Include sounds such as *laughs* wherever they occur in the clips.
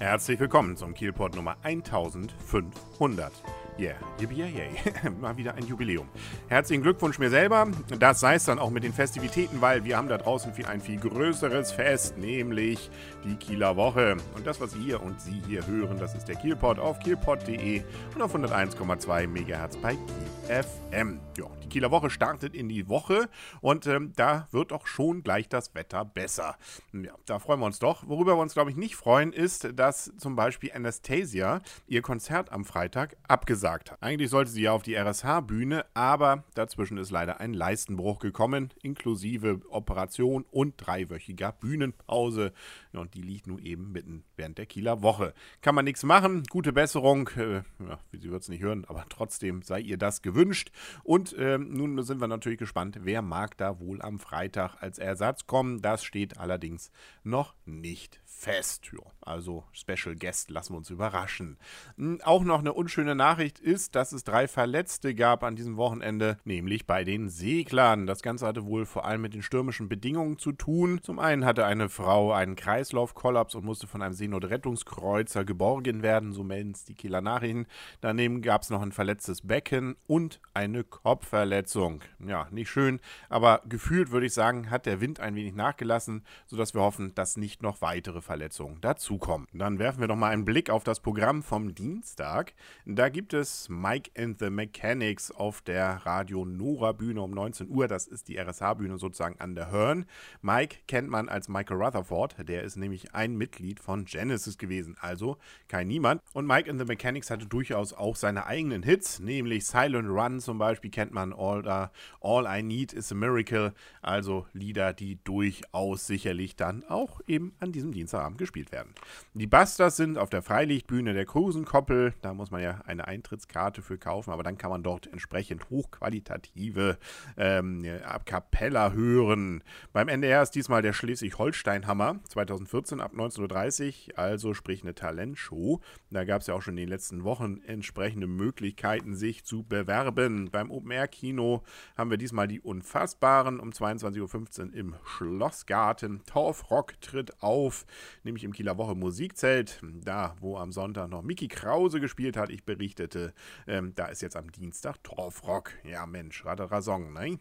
Herzlich willkommen zum Kielport Nummer 1500. Yeah, yippie yay. *laughs* Mal wieder ein Jubiläum. Herzlichen Glückwunsch mir selber. Das sei es dann auch mit den Festivitäten, weil wir haben da draußen viel, ein viel größeres Fest, nämlich die Kieler Woche. Und das, was ihr und Sie hier hören, das ist der Kielport auf kielport.de und auf 101,2 MHz bei Kiel FM. Ja, die Kieler Woche startet in die Woche und ähm, da wird auch schon gleich das Wetter besser. Ja, da freuen wir uns doch. Worüber wir uns, glaube ich, nicht freuen, ist, dass zum Beispiel Anastasia ihr Konzert am Freitag abgesagt hat. Eigentlich sollte sie ja auf die RSH-Bühne, aber dazwischen ist leider ein Leistenbruch gekommen, inklusive Operation und dreiwöchiger Bühnenpause. Ja, und die liegt nun eben mitten während der Kieler Woche. Kann man nichts machen. Gute Besserung. Äh, ja, sie wird es nicht hören, aber trotzdem sei ihr das gewünscht. Und ähm, nun sind wir natürlich gespannt, wer mag da wohl am Freitag als Ersatz kommen. Das steht allerdings noch nicht fest. Jo, also Special Guest lassen wir uns überraschen. Hm, auch noch eine unschöne Nachricht ist, dass es drei Verletzte gab an diesem Wochenende, nämlich bei den Seglern. Das Ganze hatte wohl vor allem mit den stürmischen Bedingungen zu tun. Zum einen hatte eine Frau einen Kreislaufkollaps und musste von einem Seenotrettungskreuzer geborgen werden, so melden es die Kieler Nachrichten. Daneben gab es noch ein verletztes Becken und eine Kopfverletzung. Ja, nicht schön, aber gefühlt würde ich sagen, hat der Wind ein wenig nachgelassen, sodass wir hoffen, dass nicht noch weitere Verletzungen dazukommen. Dann werfen wir doch mal einen Blick auf das Programm vom Dienstag. Da gibt es Mike and the Mechanics auf der Radio Nora Bühne um 19 Uhr. Das ist die RSH-Bühne sozusagen an der Hörn. Mike kennt man als Michael Rutherford. Der ist nämlich ein Mitglied von Genesis gewesen, also kein Niemand. Und Mike and the Mechanics hatte durchaus auch seine eigenen Hits, nämlich Silent Run zum Beispiel kennt man All, uh, All I Need is a Miracle. Also Lieder, die durchaus sicherlich dann auch eben an diesem Dienstagabend gespielt werden. Die Busters sind auf der Freilichtbühne der Krusenkoppel. Da muss man ja eine Eintrittskarte für kaufen, aber dann kann man dort entsprechend hochqualitative ähm, A hören. Beim NDR ist diesmal der Schleswig-Holstein-Hammer 2014 ab 19.30 Uhr, also sprich eine Talentshow. Da gab es ja auch schon in den letzten Wochen entsprechende Möglichkeiten, sich zu bewerben. Beim Open-Air-Kino haben wir diesmal die Unfassbaren um 22.15 Uhr im Schlossgarten. Torfrock tritt auf, nämlich im Kieler Woche Musikzelt. Da, wo am Sonntag noch Mickey Krause gespielt hat, ich berichtete, ähm, da ist jetzt am Dienstag Torfrock. Ja, Mensch, Radarasong, ne?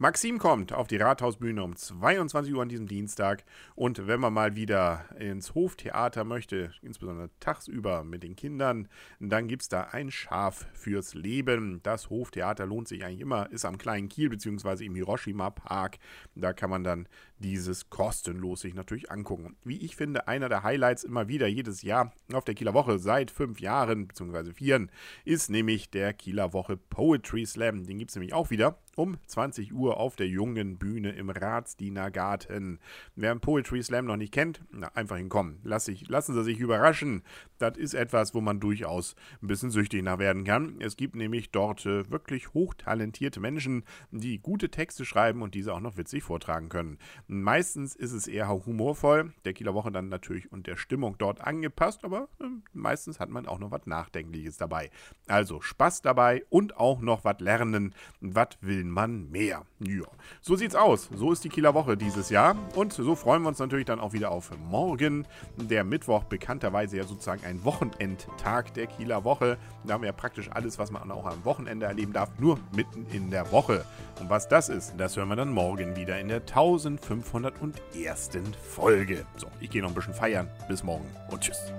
Maxim kommt auf die Rathausbühne um 22 Uhr an diesem Dienstag. Und wenn man mal wieder ins Hoftheater möchte, insbesondere tagsüber mit den Kindern, dann gibt es da ein Schaf fürs Leben. Das Hoftheater lohnt sich eigentlich immer, ist am kleinen Kiel bzw. im Hiroshima Park. Da kann man dann dieses kostenlos sich natürlich angucken. Wie ich finde, einer der Highlights immer wieder jedes Jahr auf der Kieler Woche seit fünf Jahren bzw. vieren ist nämlich der Kieler Woche Poetry Slam. Den gibt es nämlich auch wieder um 20 Uhr auf der jungen Bühne im Ratsdienergarten. Wer einen Poetry Slam noch nicht kennt, na, einfach hinkommen. Lass sich, lassen Sie sich überraschen. Das ist etwas, wo man durchaus ein bisschen süchtig nach werden kann. Es gibt nämlich dort äh, wirklich hochtalentierte Menschen, die gute Texte schreiben und diese auch noch witzig vortragen können. Meistens ist es eher humorvoll, der Kieler Woche dann natürlich und der Stimmung dort angepasst, aber äh, meistens hat man auch noch was Nachdenkliches dabei. Also Spaß dabei und auch noch was lernen. Was will man mehr? Ja, so sieht's aus. So ist die Kieler Woche dieses Jahr und so freuen wir uns natürlich dann auch wieder auf morgen. Der Mittwoch bekannterweise ja sozusagen ein Wochenendtag der Kieler Woche. Da haben wir ja praktisch alles, was man auch am Wochenende erleben darf, nur mitten in der Woche. Und was das ist, das hören wir dann morgen wieder in der 1501. Folge. So, ich gehe noch ein bisschen feiern. Bis morgen und tschüss.